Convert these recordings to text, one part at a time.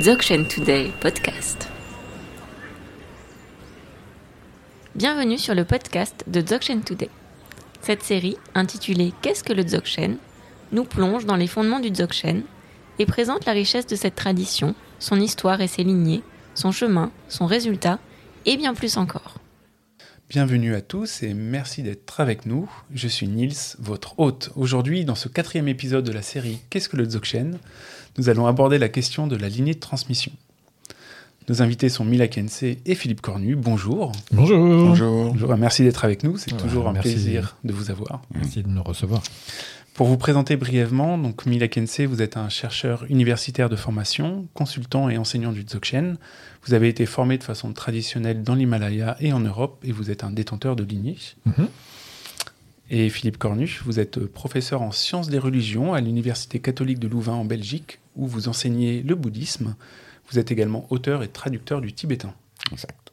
Dzogchen Today podcast. Bienvenue sur le podcast de Dzogchen Today. Cette série, intitulée Qu'est-ce que le Dzogchen nous plonge dans les fondements du Dzogchen et présente la richesse de cette tradition, son histoire et ses lignées, son chemin, son résultat et bien plus encore. Bienvenue à tous et merci d'être avec nous. Je suis Nils, votre hôte. Aujourd'hui, dans ce quatrième épisode de la série Qu'est-ce que le Dzogchen nous allons aborder la question de la lignée de transmission. Nos invités sont Mila Kense et Philippe Cornu. Bonjour. Bonjour. Bonjour. Bonjour. Merci d'être avec nous. C'est toujours un plaisir de vous avoir. Merci de nous recevoir. Pour vous présenter brièvement, donc Mila Kense, vous êtes un chercheur universitaire de formation, consultant et enseignant du Dzogchen. Vous avez été formé de façon traditionnelle dans l'Himalaya et en Europe et vous êtes un détenteur de lignée. Mhm. Et Philippe Cornu, vous êtes professeur en sciences des religions à l'Université catholique de Louvain en Belgique, où vous enseignez le bouddhisme. Vous êtes également auteur et traducteur du tibétain. Exact.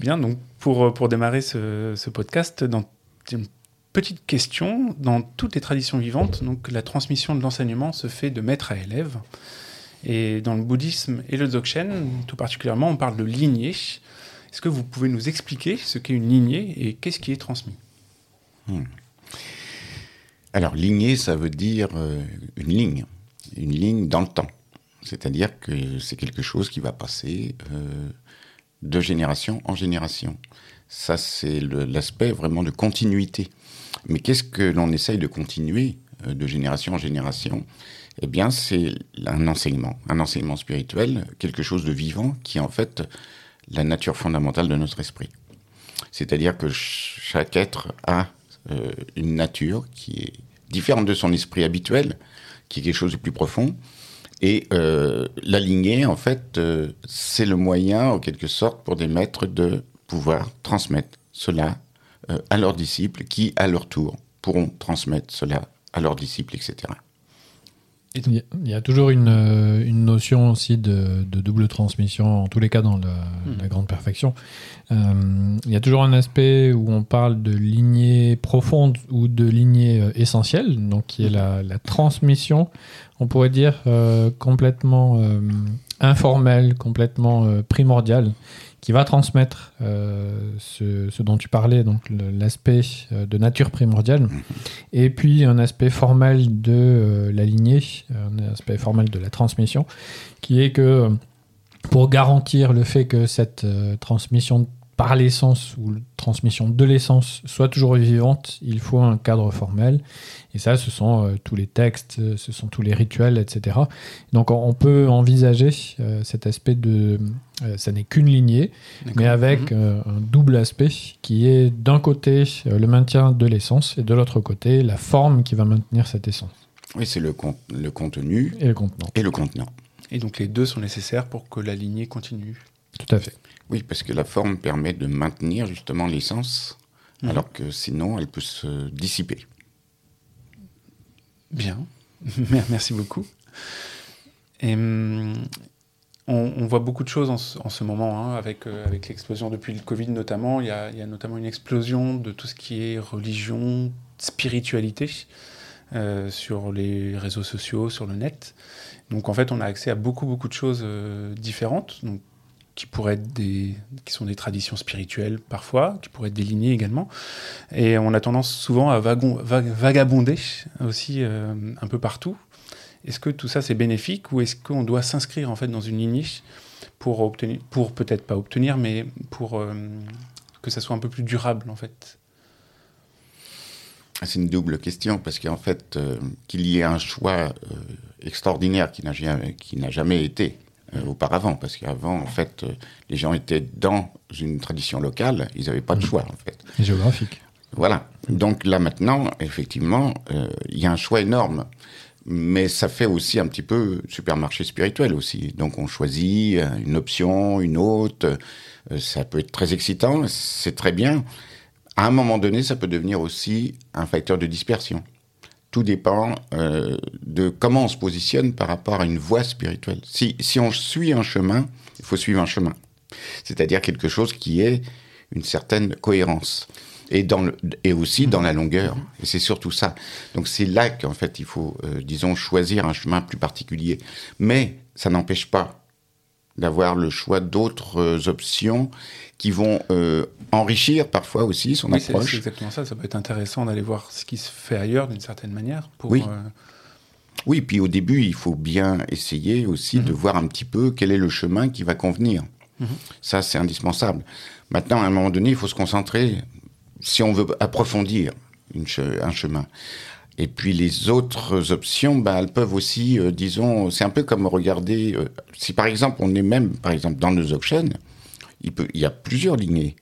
Bien, donc pour, pour démarrer ce, ce podcast, dans une petite question, dans toutes les traditions vivantes, donc la transmission de l'enseignement se fait de maître à élève. Et dans le bouddhisme et le dzogchen, tout particulièrement, on parle de lignée. Est-ce que vous pouvez nous expliquer ce qu'est une lignée et qu'est-ce qui est transmis? Hmm. Alors, lignée, ça veut dire euh, une ligne, une ligne dans le temps. C'est-à-dire que c'est quelque chose qui va passer euh, de génération en génération. Ça, c'est l'aspect vraiment de continuité. Mais qu'est-ce que l'on essaye de continuer euh, de génération en génération? Eh bien, c'est un enseignement, un enseignement spirituel, quelque chose de vivant qui est en fait la nature fondamentale de notre esprit. C'est-à-dire que chaque être a euh, une nature qui est différente de son esprit habituel, qui est quelque chose de plus profond. Et euh, la lignée, en fait, c'est le moyen, en quelque sorte, pour des maîtres de pouvoir transmettre cela euh, à leurs disciples qui, à leur tour, pourront transmettre cela à leurs disciples, etc. Il y a toujours une, euh, une notion aussi de, double transmission, en tous les cas dans la, hmm. grande perfection. Euh, il y a toujours un aspect où on parle de lignée profonde ou de lignée essentielle, donc qui est la, la transmission, on pourrait dire, complètement informelle, complètement primordiale qui va transmettre euh, ce, dont tu parlais, donc l'aspect euh, de nature primordiale, mhm. et puis un aspect formel de euh, la lignée, un aspect formel de la transmission, qui est que pour garantir le fait que cette transmission par l'essence ou transmission de l'essence soit toujours vivante, il faut un cadre formel. Et ça, ce sont euh, tous les textes, ce sont tous les rituels, etc. Donc on, peut envisager euh, cet aspect de... Euh, ça n'est qu'une lignée, mais avec mhm. un double aspect qui est d'un côté le maintien de l'essence et de l'autre côté la forme qui va maintenir cette essence. Oui, c'est le, le contenu et le contenant. Et le contenant. Et donc les deux sont nécessaires pour que la lignée continue? Tout à fait. Oui, parce que la forme permet de maintenir justement l'essence, mhm. alors que sinon elle peut se dissiper. Bien, merci beaucoup. Et, hum, on, voit beaucoup de choses en ce, moment, hein, avec, euh, avec l'explosion depuis le Covid notamment. Il y, a, notamment une explosion de tout ce qui est religion, spiritualité euh, sur les réseaux sociaux, sur le net. Donc en fait, on a accès à beaucoup, beaucoup de choses euh, différentes. Donc qui pourraient être des, qui sont des traditions spirituelles parfois, qui pourraient être délignées également. Et on a tendance souvent à vagabonder aussi euh, un peu partout. Est-ce que tout ça c'est bénéfique ou est-ce qu'on doit s'inscrire en fait dans une lignée pour obtenir, pour peut-être pas obtenir, mais pour euh, que ça soit un peu plus durable en fait? C'est une double question parce qu'en fait euh, qu'il y ait un choix extraordinaire qui n'a jamais été euh, auparavant, parce qu'avant, en fait, euh, les gens étaient dans une tradition locale, ils n'avaient pas de choix, en fait. Géographique. Voilà. Donc là, maintenant, effectivement, euh, il y a un choix énorme. Mais ça fait aussi un petit peu supermarché spirituel aussi. Donc on choisit une option, une autre. Ça peut être très excitant, c'est très bien. À un moment donné, ça peut devenir aussi un facteur de dispersion tout dépend euh, de comment on se positionne par rapport à une voie spirituelle. Si, si on suit un chemin, il faut suivre un chemin. C'est-à-dire quelque chose qui est une certaine cohérence. et, dans le, et aussi dans la longueur. Et c'est surtout ça. Donc c'est là qu'en fait il faut, euh, disons, choisir un chemin plus particulier. Mais ça n'empêche pas d'avoir le choix d'autres euh, options qui vont euh, enrichir parfois aussi son Oui, approche. c'est exactement ça. Ça peut être intéressant d'aller voir ce qui se fait ailleurs d'une certaine manière. Pour, Oui. euh, Oui, puis au début, il faut bien essayer aussi de voir un petit peu quel est le chemin qui va convenir. Ça, c'est indispensable. Maintenant, à un moment donné, il faut se concentrer si on veut approfondir une che- un chemin. Et puis les autres options, bah, elles peuvent aussi, euh, disons, c'est un peu comme regarder, euh, si par exemple on est même, par exemple, dans le Dzogchen, il, peut, il y a plusieurs lignées.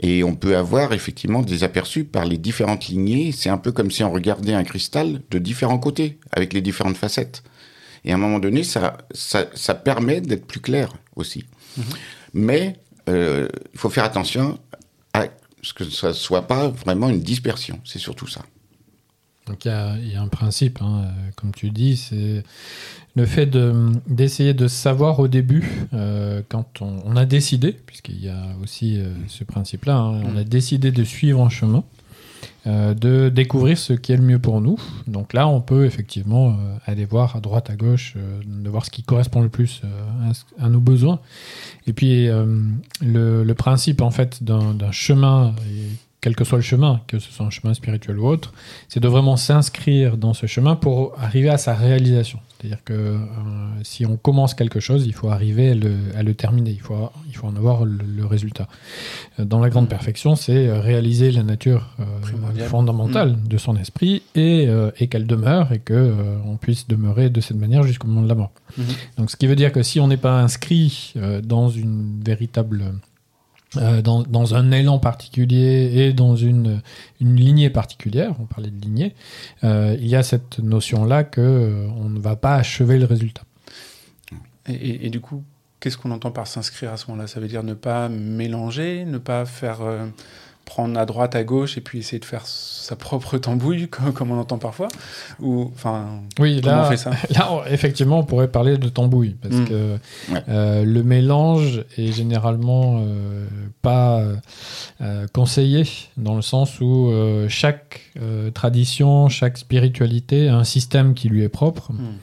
Et on peut avoir effectivement des aperçus par les différentes lignées. C'est un peu comme si on regardait un cristal de différents côtés, avec les différentes facettes. Et à un moment donné, ça, ça, ça permet d'être plus clair aussi. Mais euh, il faut faire attention à ce que ça ne soit pas vraiment une dispersion. C'est surtout ça. Donc il y a, il y a un principe, hein, euh, comme tu dis, c'est le fait de- d'essayer de, savoir au début, euh, quand on, on a décidé, puisqu'il y a aussi euh, ce principe-là, hein, on a décidé de suivre un chemin, euh, de découvrir ce qui est le mieux pour nous. Donc là, on peut effectivement aller voir à droite, à gauche, de voir ce qui correspond le plus à nos besoins. Et puis le, le principe en fait d'un chemin, quel que soit le chemin, que ce soit un chemin spirituel ou autre, c'est de vraiment s'inscrire dans ce chemin pour arriver à sa réalisation. C'est-à-dire que euh, si on commence quelque chose, il faut arriver à le, à le terminer, il faut, il faut en avoir le, le résultat. Euh, Dans la grande perfection, c'est euh, réaliser la nature euh, fondamentale de son esprit et, euh, et qu'elle demeure et que euh, on puisse demeurer de cette manière jusqu'au moment de la mort. Mhm. Donc, ce qui veut dire que si on n'est pas inscrit dans une véritable euh, dans, un élan particulier et dans une, une lignée particulière, on parlait de lignée, euh, il y a cette notion-là que euh, on ne va pas achever le résultat. Et du coup, qu'est-ce qu'on entend par s'inscrire à ce moment-là? Ça veut dire ne pas mélanger, ne pas faire euh, prendre à droite, à gauche, et puis essayer de faire sa propre tambouille, comme, comme on entend parfois Ou, enfin, Oui, comment là, on fait ça là, on- effectivement, on pourrait parler de tambouille, parce Mm. que Ouais. euh, le mélange est généralement euh, pas euh, conseillé, dans le sens où euh, chaque euh, tradition, chaque spiritualité a un système qui lui est propre, Hmm.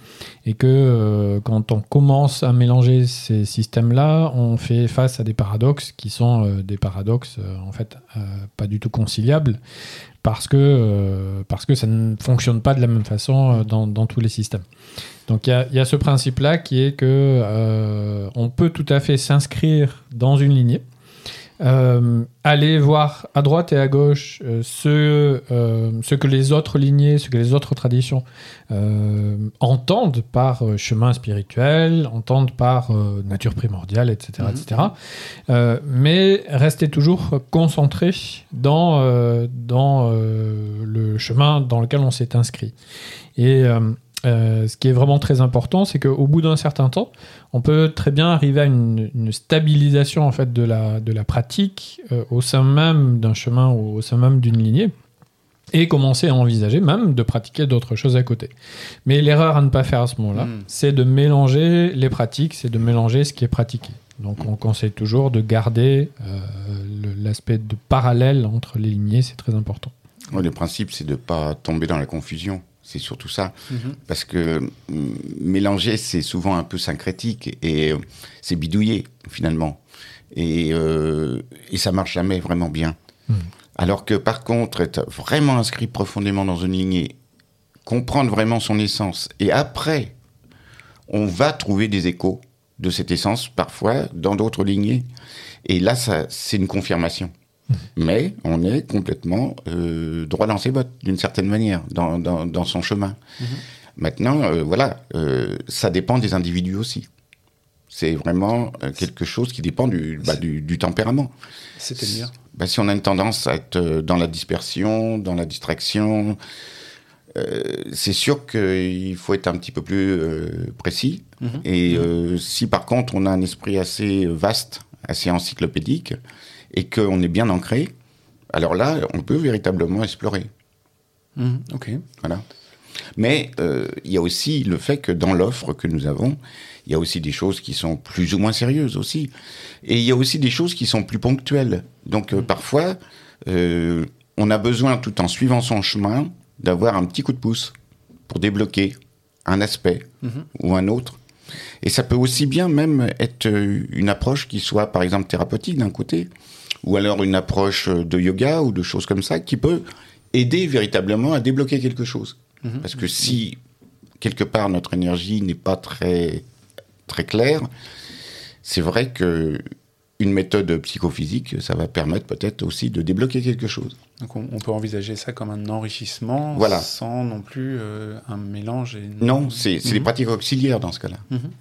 Et que euh, quand on commence à mélanger ces systèmes-là, on fait face à des paradoxes qui sont euh, des paradoxes, euh, en fait, pas du tout conciliables, parce que, parce que ça ne fonctionne pas de la même façon dans, dans tous les systèmes. Donc il y y a ce principe-là qui est que on peut tout à fait s'inscrire dans une lignée, euh, aller voir à droite et à gauche euh, ce, euh, ce que les autres lignées, ce que les autres traditions euh, entendent par chemin spirituel, entendent par nature primordiale, etc. Mhm. etc. Euh, mais rester toujours concentré dans, dans le chemin dans lequel on s'est inscrit. Et euh, ce qui est vraiment très important, c'est qu'au bout d'un certain temps, on peut très bien arriver à une, une stabilisation en fait de la, de la pratique euh, au sein même d'un chemin ou au sein même d'une lignée et commencer à envisager même de pratiquer d'autres choses à côté. Mais l'erreur à ne pas faire à ce moment-là, Mm. c'est de mélanger les pratiques, c'est de mélanger ce qui est pratiqué. Donc on conseille toujours de garder euh, l'aspect de parallèle entre les lignées, c'est très important. Ouais, le principe, c'est de ne pas tomber dans la confusion. C'est surtout ça. Mhm. Parce que hum, mélanger, c'est souvent un peu syncrétique et euh, c'est bidouillé, finalement. Et, euh, et ça marche jamais vraiment bien. Mhm. Alors que par contre, être vraiment inscrit profondément dans une lignée, comprendre vraiment son essence, et après, on va trouver des échos de cette essence, parfois, dans d'autres lignées. Et là, ça, c'est une confirmation. Mais on est complètement euh, droit dans ses bottes, d'une certaine manière, dans, dans, dans son chemin. Maintenant, euh, voilà, euh, ça dépend des individus aussi. C'est vraiment quelque chose qui dépend du, bah, du, du tempérament. C'est-à-dire Bah, si on a une tendance à être dans la dispersion, dans la distraction, c'est sûr qu'il faut être un petit peu plus précis. Mhm. Et si par contre on a un esprit assez vaste, assez encyclopédique, et qu'on est bien ancré, alors là, on peut véritablement explorer. Mhm, Ok. Voilà. Mais euh, il y a aussi le fait que dans l'offre que nous avons, il y a aussi des choses qui sont plus ou moins sérieuses aussi. Et il y a aussi des choses qui sont plus ponctuelles. Donc euh, parfois, euh, on a besoin, tout en suivant son chemin, d'avoir un petit coup de pouce pour débloquer un aspect ou un autre. Et ça peut aussi bien même être une approche qui soit, par exemple, thérapeutique d'un côté, ou alors une approche de yoga ou de choses comme ça, qui peut aider véritablement à débloquer quelque chose. Parce que si, quelque part, notre énergie n'est pas très, très claire, c'est vrai que une méthode psychophysique, ça va permettre peut-être aussi de débloquer quelque chose. Donc on, on peut envisager ça comme un enrichissement Voilà. sans non plus euh, un mélange. Et... Non, c'est des Mhm. pratiques auxiliaires dans ce cas-là. Mhm.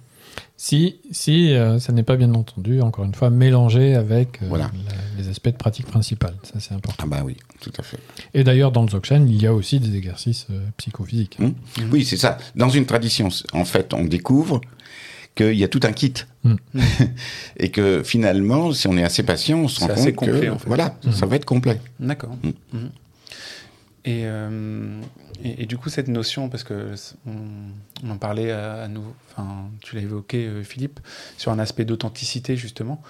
Si, si euh, ça n'est pas bien entendu, encore une fois, mélangé avec euh, Voilà. Les aspects de pratique principale. Ça, c'est important. Ah bah oui, tout à fait. Et d'ailleurs, dans le Dzogchen, il y a aussi des exercices euh, psychophysiques. Hmm. Oui, c'est ça. Dans une tradition, en fait, on découvre qu'il y a tout un kit. Mm. Et que finalement, si on est assez patient, on se rend compte que complet, en fait. voilà, ça va être complet. D'accord. Et, euh, et, du coup, cette notion, parce que on, en parlait à, à enfin, tu l'as évoqué, euh, Philippe, sur un aspect d'authenticité, justement.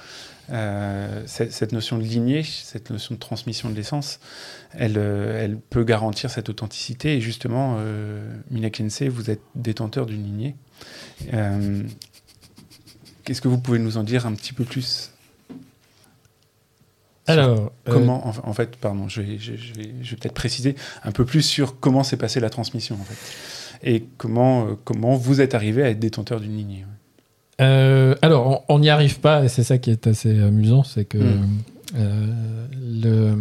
Euh, cette, notion de lignée, cette notion de transmission de l'essence, elle, euh, elle peut garantir cette authenticité. Et justement, euh, Mina Kensei, vous êtes détenteur d'une lignée. Euh, Qu'est-ce que vous pouvez nous en dire un petit peu plus? Alors, euh, Comment, en, en fait, pardon, je vais, je, je vais, je vais peut-être préciser un peu plus sur comment s'est passée la transmission, en fait. Et comment, euh, comment vous êtes arrivé à être détenteur d'une lignée. ouais. Euh, alors, on n'y arrive pas, et c'est ça qui est assez amusant, c'est que Mm. euh, le,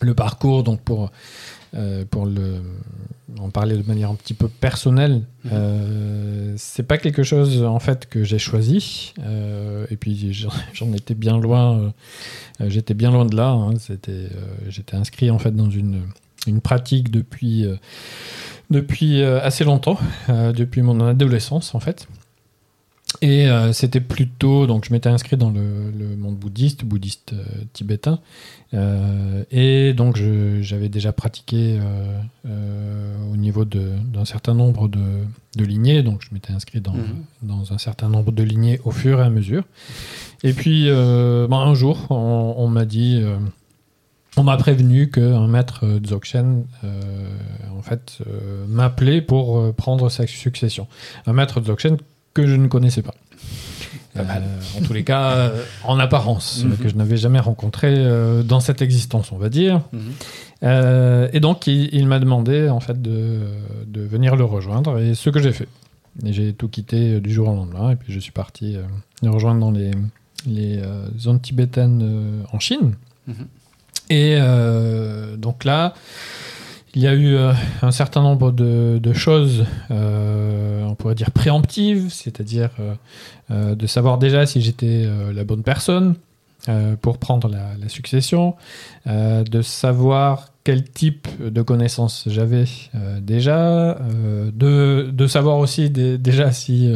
le parcours, donc pour, pour le, en parler de manière un petit peu personnelle, Mhm. euh, c'est pas quelque chose en fait que j'ai choisi, euh, et puis j'en étais bien loin, euh, j'étais bien loin de là. hein. C'était, euh, j'étais inscrit en fait dans une, une pratique depuis, euh, depuis euh, assez longtemps, euh, depuis mon adolescence en fait. Et euh, c'était plutôt, donc je m'étais inscrit dans le, le monde bouddhiste, bouddhiste euh, tibétain, Euh, et donc j'avais déjà pratiqué au niveau d'un certain nombre de, de lignées, donc je m'étais inscrit dans, Mhm. dans un certain nombre de lignées au fur et à mesure. Et puis ben, un jour, on, on m'a dit, on m'a prévenu qu'un maître Dzogchen en fait m'appelait pour prendre sa succession. Un maître Dzogchen que je ne connaissais pas. Euh, en tous les cas, euh, en apparence, Mhm. que je n'avais jamais rencontré euh, dans cette existence, on va dire. Mhm. Et donc, il, il m'a demandé en fait de, de venir le rejoindre, et ce que j'ai fait. J'ai tout quitté du jour au lendemain, et puis je suis parti le rejoindre dans les, les zones tibétaines en Chine. Mhm. Et donc là, il y a eu euh, un certain nombre de, choses, euh, on pourrait dire préemptives, c'est-à-dire euh, de savoir déjà si j'étais la bonne personne pour prendre la, succession, de savoir quel type de connaissances j'avais déjà, de, savoir aussi dé- déjà si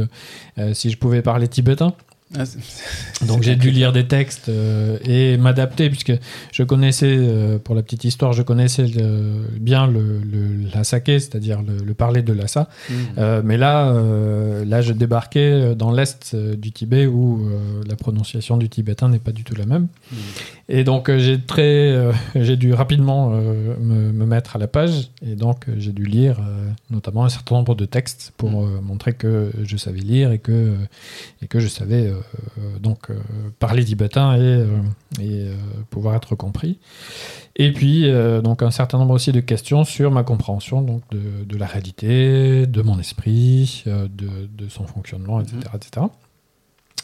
je pouvais parler tibétain. Ah, Donc j'ai dû lire des textes euh, et m'adapter puisque je connaissais, euh, pour la petite histoire, je connaissais le- bien le, le la sake, c'est-à-dire le, le parler de l'assa. Mhm. Euh, mais là, là, je débarquais dans l'est du Tibet où la prononciation du tibétain n'est pas du tout la même. Mhm. Et donc j'ai très, j'ai dû rapidement me, me mettre à la page et donc j'ai dû lire notamment un certain nombre de textes pour euh, montrer que je savais lire et que et que je savais donc euh, parler tibétain et, euh, et euh, pouvoir être compris. Et puis euh, donc un certain nombre aussi de questions sur ma compréhension donc de, de la réalité, de mon esprit, euh, de, de son fonctionnement, etc., etc.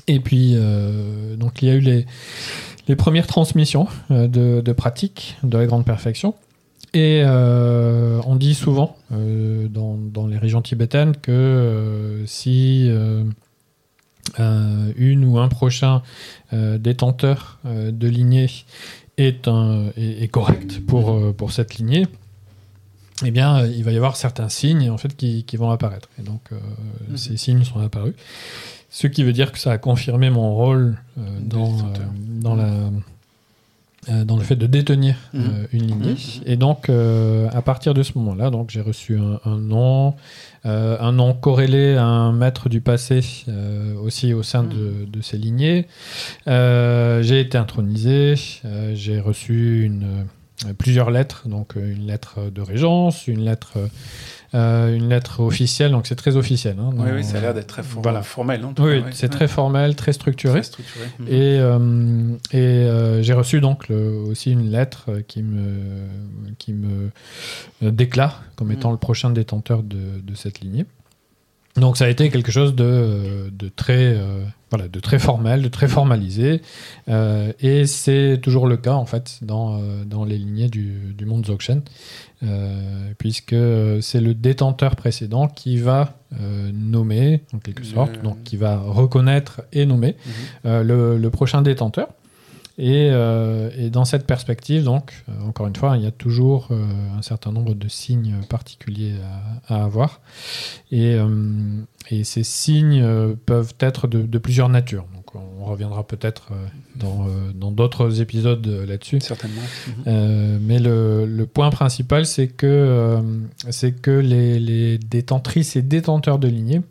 Et puis euh, donc il y a eu les les premières transmissions euh, de, de pratiques de la grande perfection. Et euh, on dit souvent euh, dans, dans les régions tibétaines que euh, si euh, une ou un prochain euh, détenteur euh, de lignée est, un, est, est correct pour, euh, pour cette lignée, eh bien, euh, il va y avoir certains signes en fait, qui, qui vont apparaître. Et donc, euh, Mhm. ces signes sont apparus. Ce qui veut dire que ça a confirmé mon rôle euh, dans, euh, dans, la, euh, dans le fait de détenir Mhm. euh, une lignée. Mhm. Et donc, euh, à partir de ce moment-là, donc j'ai reçu un, un nom, euh, un nom corrélé à un maître du passé euh, aussi au sein de, de ces lignées. Euh, j'ai été intronisé, j'ai reçu une, plusieurs lettres, donc euh, une lettre de régence, une lettre, euh, une lettre officielle, donc c'est très officiel. hein, Oui, dans- oui, ça a l'air d'être très for- Voilà. formel. En tout Oui, ouais. c'est Ouais. très formel, très structuré. Très structuré. Mhm. Et, euh, et euh, j'ai reçu donc le- aussi une lettre euh, qui me, qui me euh, déclare comme étant Mm. le prochain détenteur de, de cette lignée. Donc ça a été quelque chose de, euh, de, très, euh, voilà, de très formel, de très formalisé. Euh, et c'est toujours le cas en fait dans, euh, dans les lignées du, du monde Dzogchen, euh, puisque c'est le détenteur précédent qui va nommer, en quelque sorte, donc qui va reconnaître et nommer Mhm. le, le prochain détenteur. Et, euh, et dans cette perspective, donc, euh, encore une fois, il y a toujours euh, un certain nombre de signes particuliers à, à avoir. Et, et ces signes peuvent être de, de plusieurs natures. Donc, on reviendra peut-être dans d'autres épisodes là-dessus. Certainement. Mais le, le point principal, c'est que, c'est que les, les détentrices et détenteurs de lignée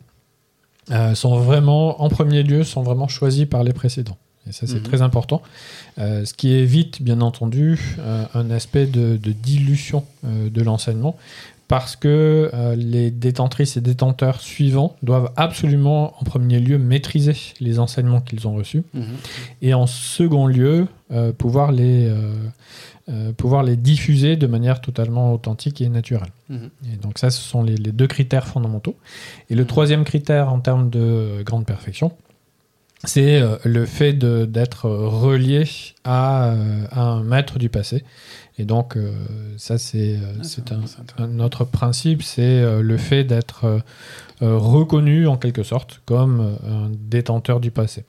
euh, sont vraiment, en premier lieu, sont vraiment choisis par les précédents. Et ça, c'est Mhm. très important. Euh, ce qui évite, bien entendu, euh, un aspect de, de dilution euh, de l'enseignement. Parce que les détentrices et détenteurs suivants doivent absolument, en premier lieu, maîtriser les enseignements qu'ils ont reçus Mhm. et en second lieu, pouvoir, les, pouvoir les diffuser de manière totalement authentique et naturelle. Mhm. Et donc ça, ce sont les, les deux critères fondamentaux. Et le troisième critère en termes de grande perfection, c'est euh, le fait d'être euh, relié à, euh, à un maître du passé. Et donc ça, c'est Ah, un, autre principe, c'est le fait d'être reconnu en quelque sorte comme un détenteur du passé.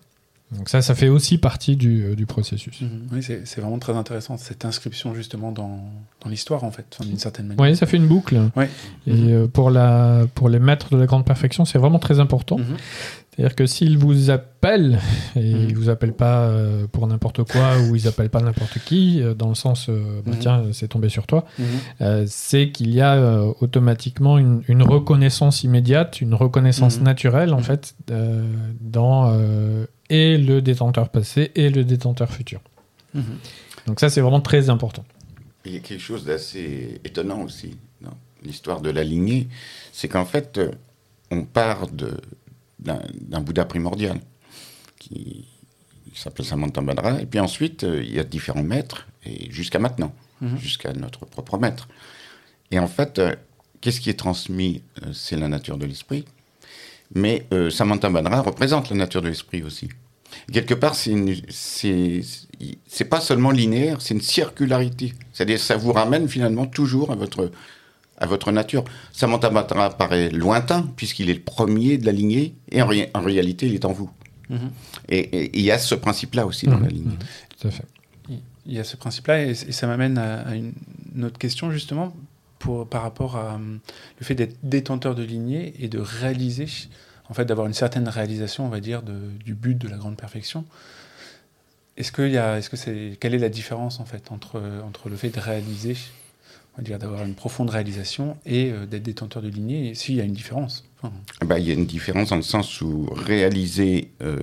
Donc ça, ça fait aussi partie du, du processus. Mhm. Oui, c'est vraiment très intéressant, cette inscription justement dans, dans l'histoire, en fait, d'une certaine manière. Oui, ça fait une boucle. Ouais. Et pour, la, pour les maîtres de la grande perfection, c'est vraiment très important. Mhm. C'est-à-dire que s'ils vous appellent, et Mhm. ils vous appellent pas euh, pour n'importe quoi, ou ils appellent pas n'importe qui, euh, dans le sens, euh, bah, Mhm. tiens, c'est tombé sur toi, euh, c'est qu'il y a euh, automatiquement une, une reconnaissance immédiate, une reconnaissance naturelle, en fait, euh, dans euh, et le détenteur passé et le détenteur futur. Mhm. Donc ça, c'est vraiment très important. Il y a quelque chose d'assez étonnant aussi dans l'histoire de la lignée, c'est qu'en fait, on part de- d'un Bouddha primordial qui, qui s'appelle Samantabhadra, et puis ensuite, euh, il y a différents maîtres, et jusqu'à maintenant, Mhm. jusqu'à notre propre maître. Et en fait, euh, qu'est-ce qui est transmis Euh, C'est la nature de l'esprit, mais euh, Samantabhadra représente la nature de l'esprit aussi. Quelque part, c'est une- c'est c'est pas seulement linéaire, c'est une circularité. C'est-à-dire, ça vous ramène finalement toujours à votre à votre nature. Samantabhadra paraît lointain puisqu'il est le premier de la lignée et en, ré- en réalité, il est en vous. Mhm. Et et il y a ce principe-là aussi dans la lignée. Tout à fait. Il y a ce principe-là, et, et ça m'amène à, à une, une autre question, justement, pour, par rapport à hum, le fait d'être détenteur de lignée et de réaliser, en fait, d'avoir une certaine réalisation, on va dire, de- du but de la grande perfection. Est-ce qu'il y a, est-ce que c'est, quelle est la différence, en fait, entre, entre le fait de réaliser, on va dire, d'avoir une profonde réalisation et euh, d'être détenteur de lignée, s'il y a une différence Enfin, Ah bah, il y a une différence dans le sens où réaliser euh,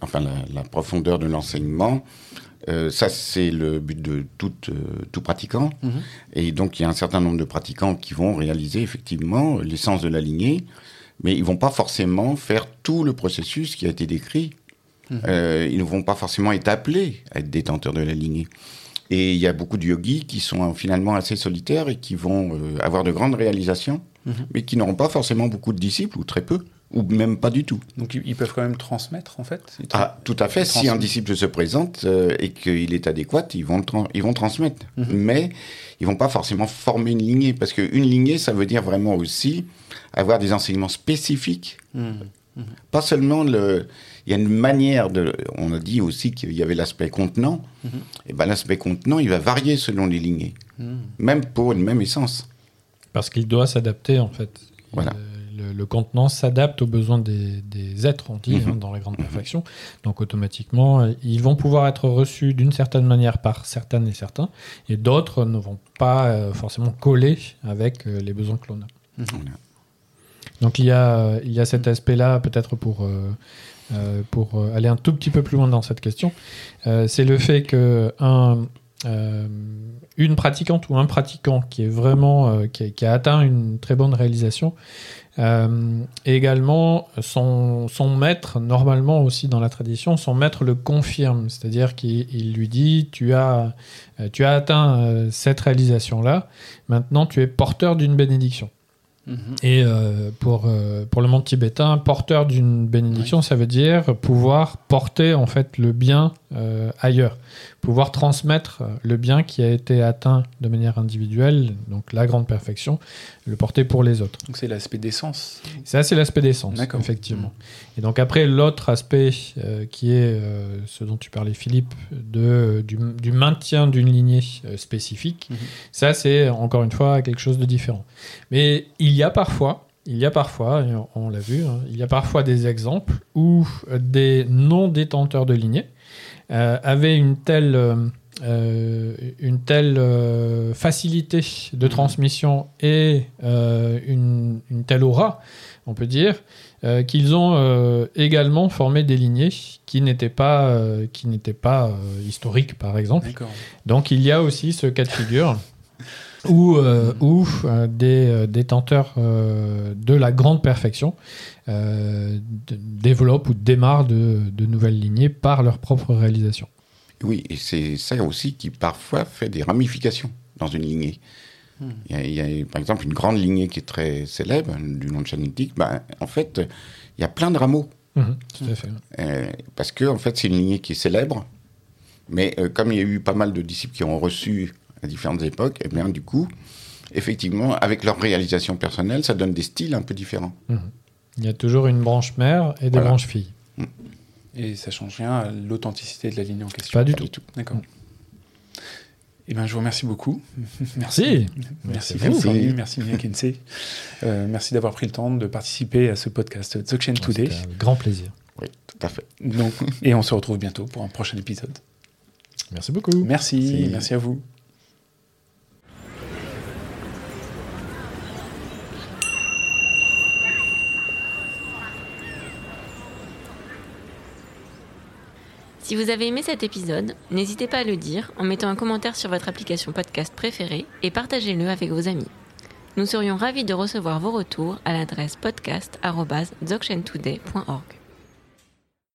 enfin, la, la profondeur de l'enseignement, euh, ça c'est le but de tout, euh, tout pratiquant. Mhm. Et donc il y a un certain nombre de pratiquants qui vont réaliser effectivement l'essence de la lignée, mais ils vont pas forcément faire tout le processus qui a été décrit. Mhm. Ils ne vont pas forcément être appelés à être détenteurs de la lignée. Et il y a beaucoup de yogis qui sont euh, finalement assez solitaires et qui vont euh, avoir de grandes réalisations, Mhm. mais qui n'auront pas forcément beaucoup de disciples, ou très peu, ou même pas du tout. Donc ils, peuvent quand même transmettre, en fait Ah, tout à fait. Si un disciple se présente euh, et qu'il est adéquat, ils vont, ils vont transmettre. Mhm. Mais ils vont pas forcément former une lignée, parce qu'une lignée, ça veut dire vraiment aussi avoir des enseignements spécifiques. Mhm. Pas seulement le. Il y a une manière de. On a dit aussi qu'il y avait l'aspect contenant. Mhm. Et ben l'aspect contenant, il va varier selon les lignées, Mhm. même pour une même essence. Parce qu'il doit s'adapter, en fait. Voilà. Il, le, le contenant s'adapte aux besoins des, des êtres, on dit, hein, dans la grande perfection. Donc automatiquement, euh, ils vont pouvoir être reçus d'une certaine manière par certaines et certains, et d'autres ne vont pas euh, forcément coller avec euh, les besoins que l'on a. Voilà. Donc il y a, il y a cet aspect-là, peut-être pour, euh, euh, pour euh, aller un tout petit peu plus loin dans cette question. C'est le fait que un, une pratiquante ou un pratiquant qui est vraiment qui, a, atteint une très bonne réalisation, également son, son maître, normalement aussi dans la tradition, son maître le confirme, c'est-à-dire qu'il il lui dit tu as, tu as atteint cette réalisation-là, maintenant tu es porteur d'une bénédiction. Mhm. Et euh, pour, euh, pour le monde tibétain, porteur d'une bénédiction, ça veut dire pouvoir porter en fait le bien euh, ailleurs, pouvoir transmettre le bien qui a été atteint de manière individuelle, donc la grande perfection, le porter pour les autres. Donc c'est l'aspect d'essence. Ça, c'est l'aspect d'essence, effectivement. Et donc après, l'autre aspect euh, qui est euh, ce dont tu parlais, Philippe, de, du, du maintien d'une lignée euh, spécifique, Mhm. ça, c'est encore une fois quelque chose de différent. Mais il y a parfois, il y a parfois, on, l'a vu, hein, il y a parfois des exemples où euh, des non-détenteurs de lignée euh, avaient une telle... euh, euh, une telle facilité de transmission et une, une telle aura, on peut dire, euh, qu'ils ont euh, également formé des lignées qui n'étaient pas, euh, qui n'étaient pas historiques, par exemple. Donc il y a aussi ce cas de figure où, euh, euh, des euh, détenteurs euh, de la grande perfection euh, développent ou démarrent de, de nouvelles lignées par leur propre réalisation. Oui, et c'est ça aussi qui parfois fait des ramifications dans une lignée. Hmm. Il, y a, il y a, par exemple une grande lignée qui est très célèbre du nom de Chanétique. Ben, en fait, il y a plein de rameaux. Mhm, tout à fait. Euh, parce que en fait, c'est une lignée qui est célèbre. Mais euh, comme il y a eu pas mal de disciples qui ont reçu à différentes époques, et bien du coup, effectivement, avec leur réalisation personnelle, ça donne des styles un peu différents. Il y a toujours une branche mère et des Voilà. branches filles. Et ça change rien à l'authenticité de la ligne en question. Pas du Pas tout. D'accord. Eh bien, je vous remercie beaucoup. Merci. Merci Merci. Cornu, merci Mia Kensei. Euh, merci d'avoir pris le temps de participer à ce podcast Dzogchen Today. C'était un grand plaisir. Oui, tout à fait. Donc, et on se retrouve bientôt pour un prochain épisode. Merci beaucoup. Merci, Merci. merci à vous. Si vous avez aimé cet épisode, n'hésitez pas à le dire en mettant un commentaire sur votre application podcast préférée et partagez-le avec vos amis. Nous serions ravis de recevoir vos retours à l'adresse podcast.dzogchentoday.org.